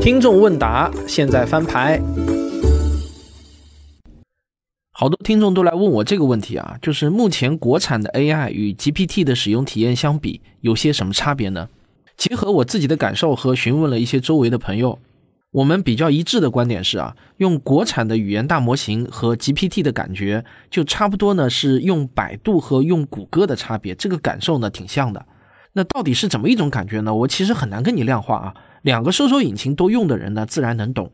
听众问答，现在翻牌。好多听众都来问我这个问题啊，就是目前国产的 AI 与 GPT 的使用体验相比，有些什么差别呢？结合我自己的感受和询问了一些周围的朋友，我们比较一致的观点是啊，用国产的语言大模型和 GPT 的感觉，就差不多呢是用百度和用谷歌的差别，这个感受呢挺像的。那到底是怎么一种感觉呢？我其实很难跟你量化啊。两个搜索引擎都用的人呢，自然能懂。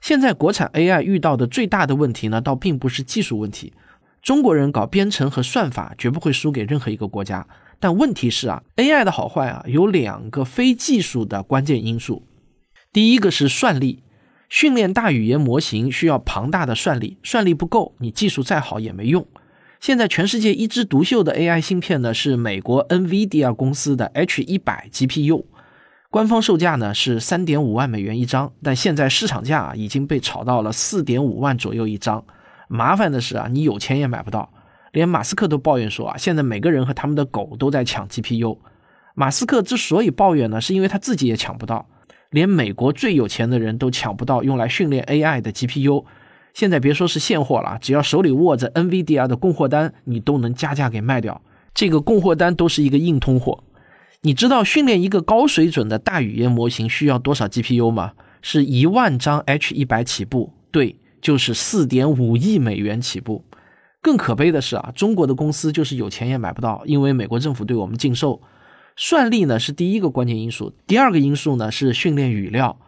现在国产 AI 遇到的最大的问题呢，倒并不是技术问题。中国人搞编程和算法绝不会输给任何一个国家。但问题是啊，AI 的好坏啊，有两个非技术的关键因素。第一个是算力，训练大语言模型需要庞大的算力，算力不够，你技术再好也没用。现在全世界一枝独秀的 AI 芯片呢，是美国 NVIDIA 公司的 H100 GPU。官方售价呢是三点五万美元一张，但现在市场价啊已经被炒到了四点五万左右一张。麻烦的是啊，你有钱也买不到。连马斯克都抱怨说啊，现在每个人和他们的狗都在抢 GPU。马斯克之所以抱怨呢，是因为他自己也抢不到，连美国最有钱的人都抢不到用来训练 AI 的 GPU。现在别说是现货了，只要手里握着 nvdi 的供货单，你都能加价给卖掉。这个供货单都是一个硬通货。你知道训练一个高水准的大语言模型需要多少 GPU 吗？是一万张 H100 起步，对，就是四点五亿美元起步。更可悲的是啊，中国的公司就是有钱也买不到，因为美国政府对我们禁售。算力呢是第一个关键因素，第二个因素呢是训练语料。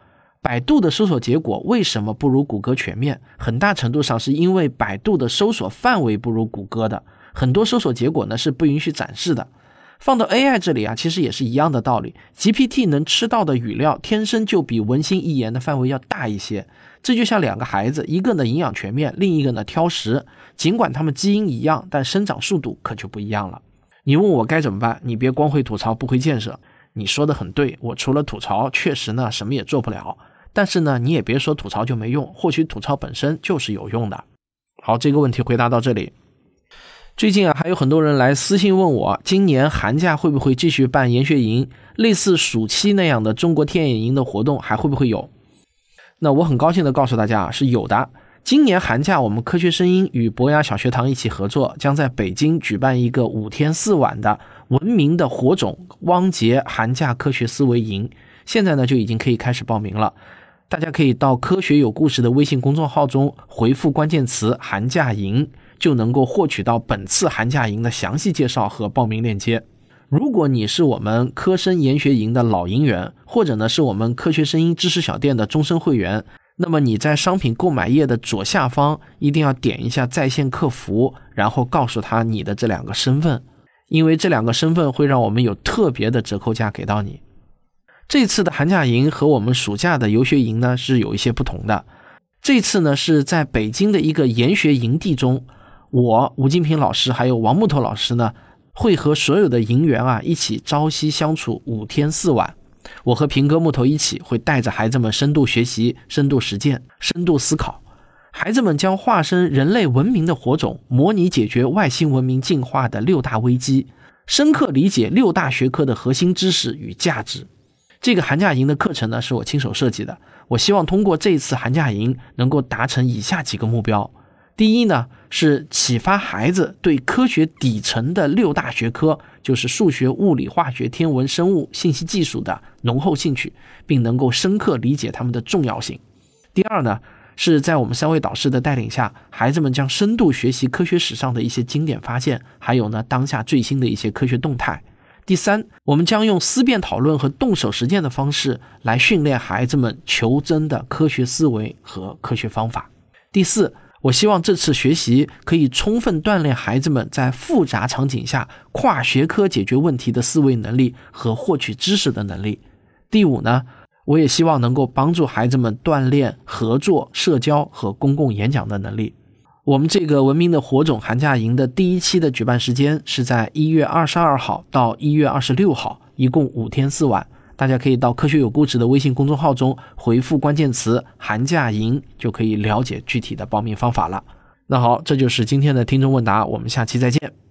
百度的搜索结果为什么不如谷歌全面？很大程度上是因为百度的搜索范围不如谷歌的，很多搜索结果呢是不允许展示的。放到 AI 这里啊，其实也是一样的道理。GPT 能吃到的语料天生就比文心一言的范围要大一些。这就像两个孩子，一个呢营养全面，另一个呢挑食。尽管他们基因一样，但生长速度可就不一样了。你问我该怎么办？你别光会吐槽不会建设。你说的很对，我除了吐槽，确实呢什么也做不了。但是呢，你也别说吐槽就没用，或许吐槽本身就是有用的。好，这个问题回答到这里。最近啊，还有很多人来私信问我，今年寒假会不会继续办研学营，类似暑期那样的中国天眼营的活动还会不会有？那我很高兴的告诉大家啊，是有的。今年寒假，我们科学声音与博雅小学堂一起合作，将在北京举办一个五天四晚的文明的火种汪杰寒假科学思维营。现在呢，就已经可以开始报名了。大家可以到科学有故事的微信公众号中回复关键词“寒假营”。就能够获取到本次寒假营的详细介绍和报名链接。如果你是我们科生研学营的老营员，或者呢是我们科学声音知识小店的终身会员，那么你在商品购买页的左下方一定要点一下在线客服，然后告诉他你的这两个身份，因为这两个身份会让我们有特别的折扣价给到你。这次的寒假营和我们暑假的游学营呢是有一些不同的，这次呢是在北京的一个研学营地中。我吴金平老师还有王木头老师呢，会和所有的营员啊一起朝夕相处五天四晚。我和平哥木头一起会带着孩子们深度学习、深度实践、深度思考。孩子们将化身人类文明的火种，模拟解决外星文明进化的六大危机，深刻理解六大学科的核心知识与价值。这个寒假营的课程呢，是我亲手设计的。我希望通过这次寒假营，能够达成以下几个目标。第一呢，是启发孩子对科学底层的六大学科，就是数学、物理、化学、天文、生物、信息技术的浓厚兴趣，并能够深刻理解它们的重要性。第二呢，是在我们三位导师的带领下，孩子们将深度学习科学史上的一些经典发现，还有呢当下最新的一些科学动态。第三，我们将用思辨讨论和动手实践的方式来训练孩子们求真的科学思维和科学方法。第四。我希望这次学习可以充分锻炼孩子们在复杂场景下跨学科解决问题的思维能力和获取知识的能力。第五呢，我也希望能够帮助孩子们锻炼合作、社交和公共演讲的能力。我们这个文明的火种寒假营的第一期的举办时间是在一月二十二号到一月二十六号，一共五天四晚。大家可以到科学有故事的微信公众号中回复关键词“寒假营”，就可以了解具体的报名方法了。那好，这就是今天的听众问答，我们下期再见。